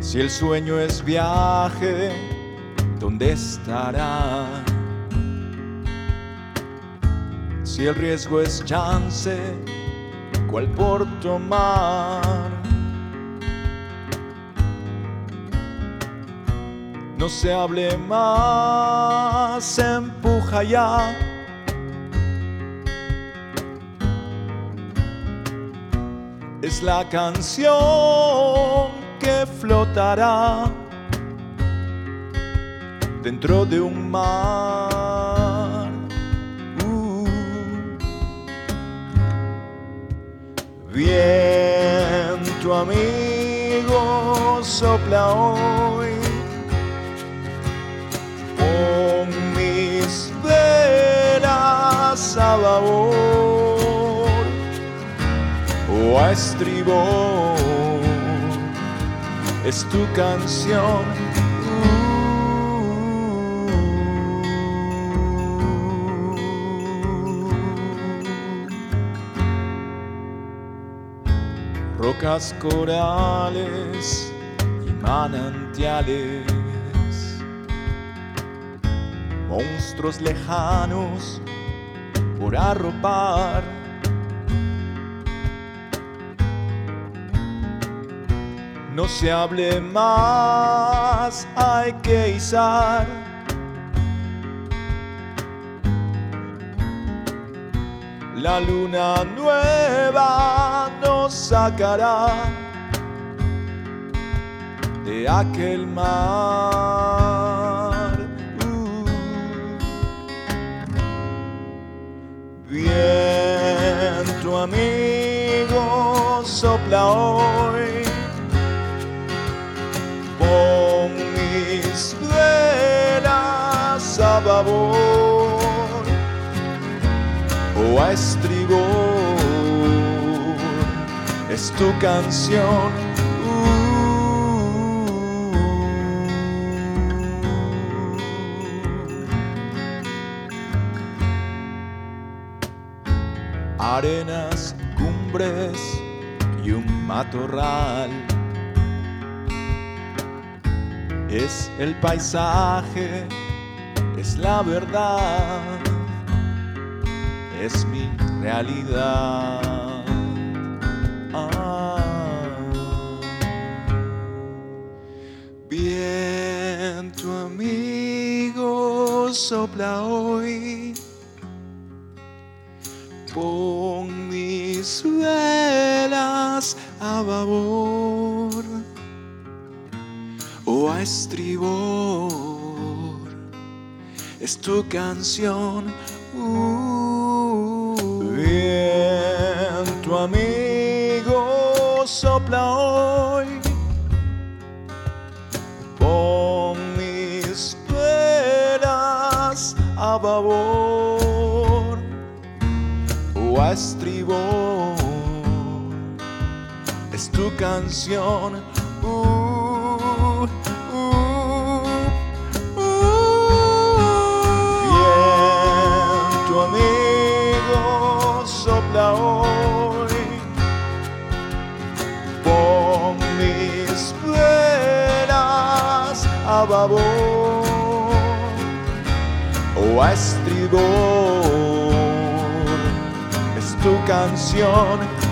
Si el sueño es viaje, ¿dónde estará? Si el riesgo es chance, ¿cuál por tomar? No se hable más, empuja ya. Es la canción que flotará dentro de un mar. Uh. Viento amigo sopla hoy con mis velas a babor o a estribor es tu canción rocas corales y manantiales, monstruos lejanos por arropar. No se hable más, hay que izar. La luna nueva nos sacará de aquel mar. Uh. Viento amigo sopla hoy es tu canción. Uh. Arenas, cumbres y un matorral. Es el paisaje, es la verdad es mi realidad. Ah. Viento amigo sopla hoy. Pon mis velas a babor o a estribor. Es tu canción. Uh, o a estribor. Es tu canción. Uh, o a estribor. Es tu canción.